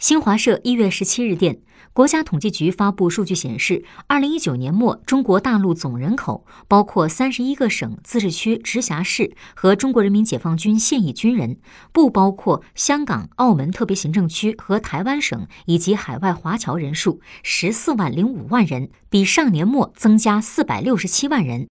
新华社一月十七日电国家统计局发布数据显示二零一九年末中国大陆总人口包括三十一个省自治区直辖市和中国人民解放军现役军人不包括香港澳门特别行政区和台湾省以及海外华侨人数十四万零五万人比上年末增加四百六十七万人。